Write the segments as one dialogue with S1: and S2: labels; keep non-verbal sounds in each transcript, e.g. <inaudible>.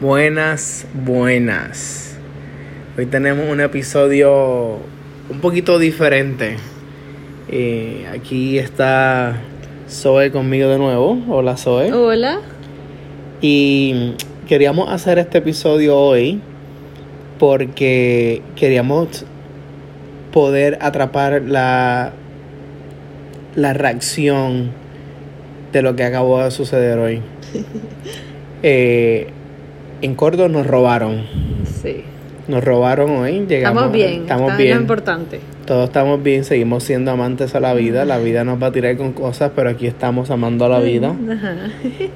S1: Buenas, buenas. Hoy tenemos un episodio un poquito diferente. Eh, aquí está Zoe conmigo de nuevo. Hola Zoe.
S2: Hola.
S1: Y queríamos hacer este episodio hoy porque queríamos poder atrapar la, la reacción de lo que acabó de suceder hoy. <laughs> Eh, en Córdoba nos robaron.
S2: Sí.
S1: Nos robaron hoy. Llegamos,
S2: Estamos bien.
S1: Estamos bien.
S2: Lo importante.
S1: Todos estamos bien. Seguimos siendo amantes a la vida. La vida nos va a tirar con cosas, pero aquí estamos amando a la vida. <laughs>
S2: Ajá.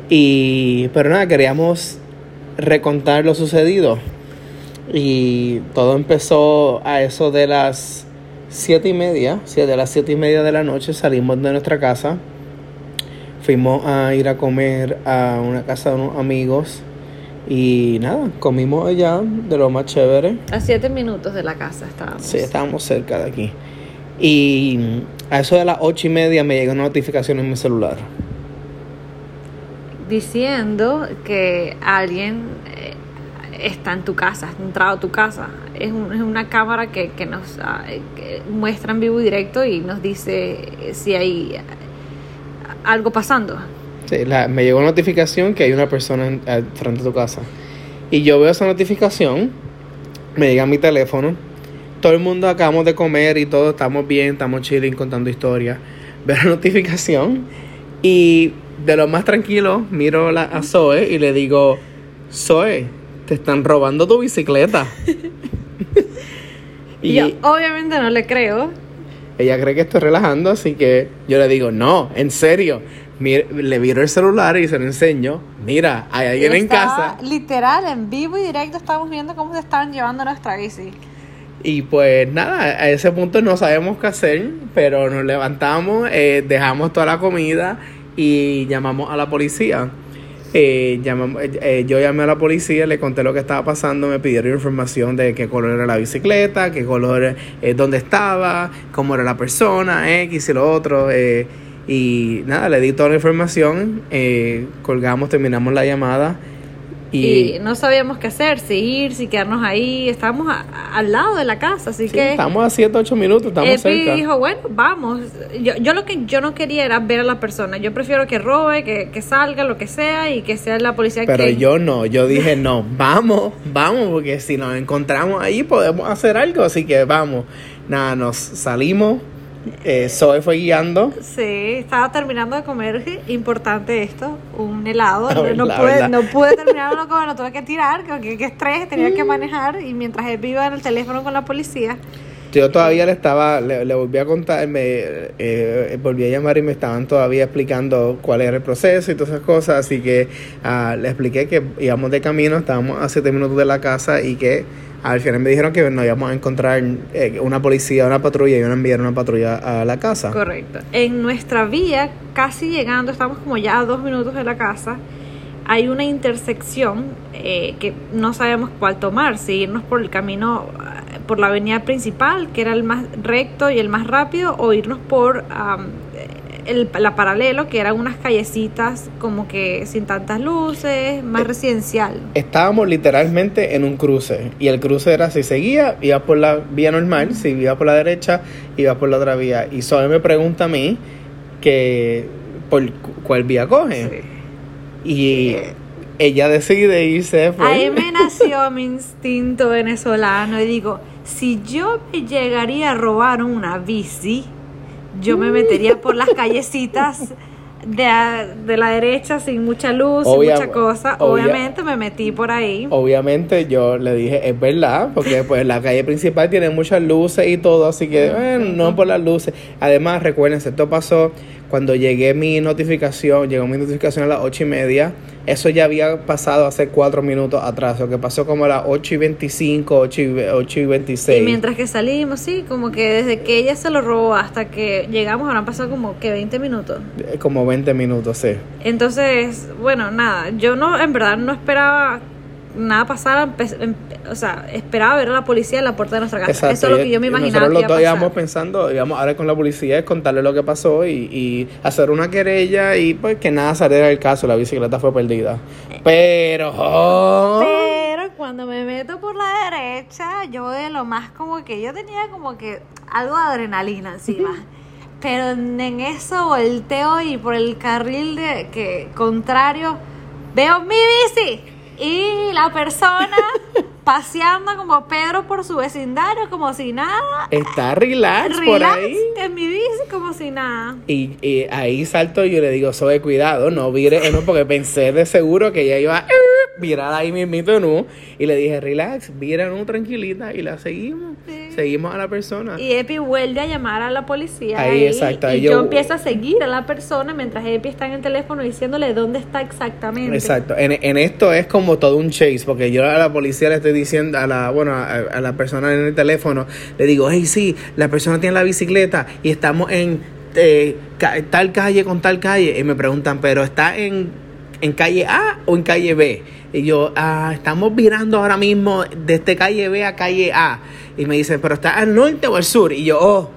S1: Y, pero nada, queríamos recontar lo sucedido. Y todo empezó a eso de las siete y media. Sí, de las siete y media de la noche salimos de nuestra casa. Fuimos a ir a comer a una casa de unos amigos. Y nada, comimos allá de lo más chévere.
S2: A siete minutos de la casa estábamos.
S1: Sí, estábamos cerca de aquí. Y a eso de las ocho y media me llegó una notificación en mi celular.
S2: Diciendo que alguien eh, está en tu casa, ha entrado a tu casa. Es, un- es una cámara que, que nos ah, que muestra en vivo y directo y nos dice si hay algo pasando.
S1: Sí, la- me llegó una notificación que hay una persona en- al frente de tu casa. Y yo veo esa notificación, me llega a mi teléfono. Todo el mundo acabamos de comer y todo, estamos bien, estamos chilling, contando historias. Veo la <laughs> notificación y de lo más tranquilo miro la, a Zoe y le digo, Zoe, te están robando tu bicicleta. <laughs>
S2: Y yo obviamente no le creo.
S1: Ella cree que estoy relajando, así que yo le digo, no, en serio. Mir- le viro el celular y se lo enseño. Mira, hay alguien en casa.
S2: Literal, en vivo y directo estábamos viendo cómo se estaban llevando nuestra bici.
S1: Y pues nada, a ese punto no sabemos qué hacer, pero nos levantamos, eh, dejamos toda la comida y llamamos a la policía. Eh, llamamos, eh, eh, yo llamé a la policía, le conté lo que estaba pasando, me pidieron información de qué color era la bicicleta, qué color, eh, dónde estaba, cómo era la persona, X y lo otro. eh, y nada, le di toda la información, eh, colgamos, terminamos la llamada.
S2: Y, no sabíamos qué hacer, si ir, si quedarnos ahí. Estábamos a- a- al lado de la casa, así
S1: sí,
S2: que
S1: estamos a 7, 8 minutos, estamos
S2: Epi
S1: cerca.
S2: dijo, bueno, vamos. Yo, yo lo que yo no quería era ver a la persona. Yo prefiero que robe, que, que salga, lo que sea, y que sea la policía
S1: Pero
S2: que...
S1: yo no, yo dije no, vamos, vamos, porque si nos encontramos ahí podemos hacer algo, así que vamos. Nada, nos salimos, eh, Zoe fue guiando,
S2: Sí, estaba terminando de comer, importante esto, un helado. <laughs>
S1: A ver,
S2: no, pude,
S1: verdad.
S2: no pude terminarlo comer, lo tuve que tirar, que, que estrés, tenía que manejar. Y mientras él iba en el teléfono con la policía,
S1: yo todavía le estaba, le, le volví a contar, me eh, volví a llamar y me estaban todavía explicando cuál era el proceso y todas esas cosas, así que ah, le expliqué que íbamos de camino, estábamos a siete minutos de la casa y que al final me dijeron que nos íbamos a encontrar eh, una policía, una patrulla y iban a enviar una patrulla a la casa.
S2: Correcto. En nuestra vía, casi llegando, estamos como ya a dos minutos de la casa, hay una intersección eh, que no sabemos cuál tomar, si irnos por el camino, eh, por la avenida principal, que era el más recto y el más rápido, o irnos por am, el, la paralelo, que eran unas callecitas como que sin tantas luces, más residencial.
S1: Estábamos literalmente en un cruce y el cruce era si seguía, iba por la vía normal, si iba por la derecha, iba por la otra vía. Y Zoe me pregunta a mí que por cu- cuál vía coge. Y ella decide irse. pues.
S2: Ahí me nació <laughs> mi instinto venezolano y digo, si yo me llegaría a robar una bici, yo me metería por las callecitas de, a- de la derecha sin mucha luz, sin mucha cosa.
S1: obvia-
S2: Obviamente me metí por ahí.
S1: Obviamente yo le dije, es verdad, porque pues la calle principal tiene muchas luces y todo, así que bueno, no por las luces. Además, recuérdense, esto pasó cuando llegué mi notificación, llegó mi notificación a las ocho y media, eso ya había pasado hace cuatro minutos atrás, lo que pasó como a las 8 y 25, 8 y, ve- 8 y 26.
S2: Y mientras que salimos, sí, como que desde que ella se lo robó hasta que llegamos habrán pasado como que 20 minutos.
S1: Eh, Como 20 minutos, sí.
S2: Entonces, bueno, nada, yo no, en verdad no esperaba nada pasara, em- o sea, esperaba ver a la policía en la puerta de nuestra casa.
S1: Exacto,
S2: Eso es lo que yo me imaginaba
S1: Nosotros los dos íbamos pensando, íbamos a hablar con la policía, es contarle lo que pasó y, y hacer una querella y pues que nada saliera del caso, la bicicleta fue perdida. Pero...
S2: Pero cuando me meto por la derecha, yo de lo más como que yo tenía como que algo de adrenalina encima. Pero en en eso volteo y por el carril de que contrario veo mi bici y la persona <laughs> paseando como Pedro por su vecindario como si nada.
S1: Está relax, por ahí.
S2: en mi bici como si nada.
S1: Y, y ahí salto y yo le digo, soy cuidado, no vire, no, porque pensé de seguro que ella iba a virar ahí mismito, no. Y le dije, relax, vira, no, tranquilita. Y la seguimos,
S2: Sí.
S1: seguimos a la persona.
S2: Y Epi vuelve a llamar a la policía.
S1: Ahí, exacto, ahí
S2: y yo,
S1: yo-
S2: empiezo a seguir a la persona mientras Epi está en el teléfono diciéndole dónde está exactamente.
S1: Exacto, en, en esto es como todo un chase, porque yo a la policía le estoy diciendo, a la, bueno, a, a la persona en el teléfono, le digo, hey, sí, la persona tiene la bicicleta y estamos en eh, tal calle con tal calle. Y me preguntan, pero está en, en calle A o en calle B. Y yo, ah, estamos virando ahora mismo desde calle B a calle A. Y me dicen, pero está al norte o al sur. Y yo, oh,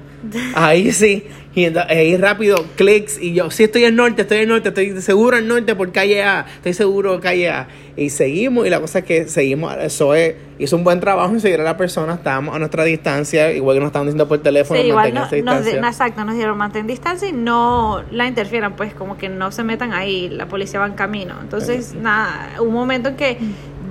S1: ahí sí. Y ento- ahí rápido, clics. Y yo, sí, estoy al norte, estoy al norte, estoy seguro al norte por calle A. Estoy seguro calle A. Y seguimos. Y la cosa es que seguimos. Eso es, hizo un buen trabajo en seguir a la persona. Estábamos a nuestra distancia. Igual que nos estaban diciendo por teléfono,
S2: Sí, igual no, nos,
S1: distancia.
S2: no, exacto, nos dieron mantén distancia y no la interfieran, pues como que no se metan ahí, la policía va en camino. Entonces, nada, un momento en que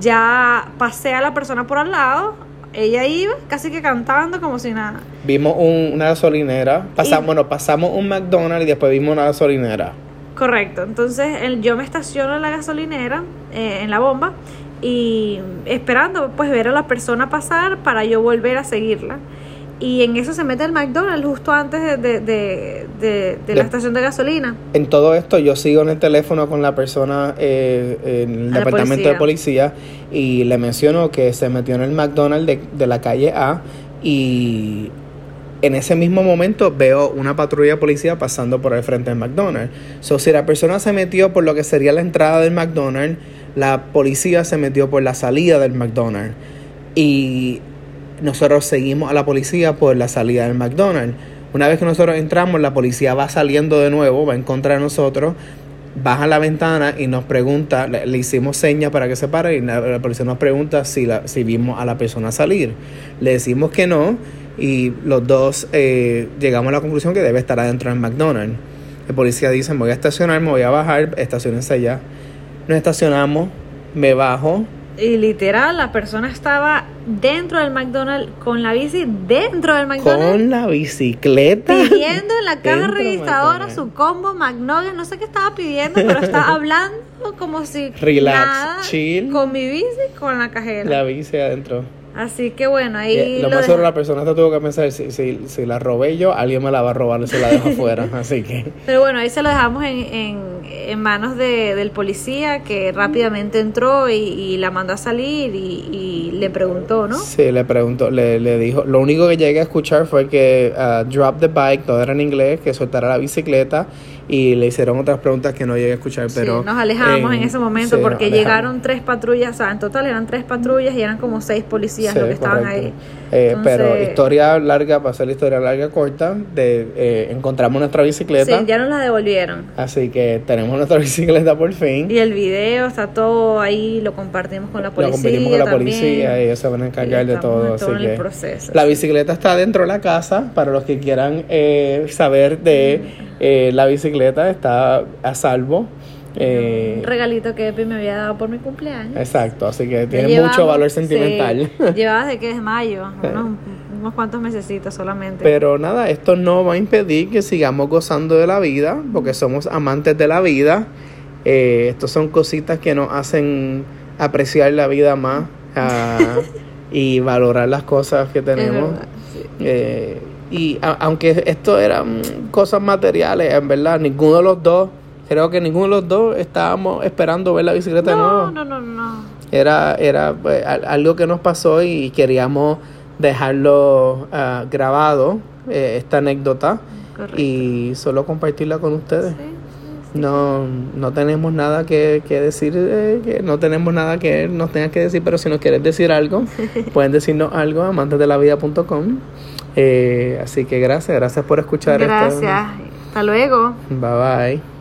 S2: ya pasé a la persona por al lado, ella iba casi que cantando como si nada.
S1: Vimos un- una gasolinera. Pasamos, bueno, pasamos un McDonald's y después vimos una gasolinera.
S2: Correcto, entonces el- yo me estaciono en la gasolinera, eh, en la bomba, y esperando pues ver a la persona pasar para yo volver a seguirla. Y en eso se mete el McDonald's justo antes de, de, de, de- de la
S1: De-
S2: estación de gasolina.
S1: En todo esto yo sigo en el teléfono con la persona eh, en el
S2: A la
S1: departamento de policía y le menciono que se metió en el McDonald's de, de la calle A y en ese mismo momento veo una patrulla de policía pasando por el frente del McDonald's. So, si la persona se metió por lo que sería la entrada del McDonald's, la policía se metió por la salida del McDonald's. Y nosotros seguimos a la policía por la salida del McDonald's. Una vez que nosotros entramos, la policía va saliendo de nuevo, va en contra de nosotros, baja la ventana y nos pregunta, le, le hicimos señas para que se pare y la, policía nos pregunta si, la, si vimos a la persona salir. Le decimos que no y los dos eh, llegamos a la conclusión que debe estar adentro del McDonald's. El policía dice, me voy a estacionar, me voy a bajar, estacionense allá. Nos estacionamos, me bajo,
S2: Y literal, la persona estaba dentro del McDonald's con la bici dentro del McDonald's.
S1: con la bicicleta.
S2: Pidiendo en la caja registradora su combo McNugget, no sé qué estaba pidiendo, pero estaba <laughs> hablando como si
S1: Relax,
S2: nada,
S1: chill.
S2: con mi bici, con la cajera.
S1: La bici adentro.
S2: Así que bueno, ahí
S1: Y lo
S2: lo
S1: más seguro
S2: deja-
S1: la persona tuvo que pensar, si, si, si la robé yo, alguien me la va a robar y se la dejo afuera. <laughs> Así que
S2: Pero bueno, ahí se lo dejamos en, en, en manos de, del policía que rápidamente entró y, y la mandó a salir y, y le preguntó, ¿no?
S1: sí, le preguntó, le, le dijo, lo único que llegué a escuchar fue que uh, drop the bike, todo era en inglés, que soltara la bicicleta y le hicieron otras preguntas que no llegué a escuchar, pero...
S2: sí, nos alejamos en, ese momento
S1: sí,
S2: porque llegaron tres patrullas, o sea, en total eran tres patrullas y eran como seis policías
S1: Sí,
S2: los que estaban
S1: correcto.
S2: ahí.
S1: Eh,
S2: Entonces-
S1: Pero historia larga, para hacer la historia larga corta, de, eh, encontramos nuestra bicicleta,
S2: Sí, ya nos la devolvieron.
S1: así que tenemos nuestra <laughs> bicicleta por fin.
S2: Y el video está todo ahí, lo compartimos con la
S1: Lo
S2: policía.
S1: competimos con la
S2: también.
S1: policía y ellos se van a encargar de todo.
S2: en
S1: Así
S2: todo el
S1: que
S2: proceso,
S1: la bicicleta está dentro de la casa. Para los que quieran eh, saber de eh, la bicicleta, está a salvo. Eh,
S2: Un regalito que Epi me había dado por mi cumpleaños.
S1: exacto, así que tiene mucho valor
S2: sí,
S1: sentimental. <laughs>
S2: llevaba desde que es mayo, unos, unos cuantos mesecitos solamente.
S1: Pero nada, esto no va a impedir que sigamos gozando de la vida, porque somos amantes de la vida. Eh, estos son cositas que nos hacen apreciar la vida más ah, <laughs> y valorar las cosas que tenemos.
S2: verdad, sí.
S1: Eh, y a- aunque esto eran cosas materiales, en verdad, ninguno de los dos, creo que ninguno de los dos estábamos esperando ver la bicicleta de nuevo.
S2: No, no, no, no.
S1: Era, era pues, al- algo que nos pasó y queríamos dejarlo ah, grabado, eh, esta anécdota,
S2: Correcto.
S1: y solo compartirla con ustedes.
S2: Sí, sí,
S1: No, no tenemos nada que, que decir, eh, que no tenemos nada que nos tengas que decir, pero si nos quieres decir algo, <laughs> pueden decirnos algo a amantesdelavida.com. Eh, así que gracias, gracias por escuchar esto.
S2: Gracias. Hasta luego.
S1: Bye bye.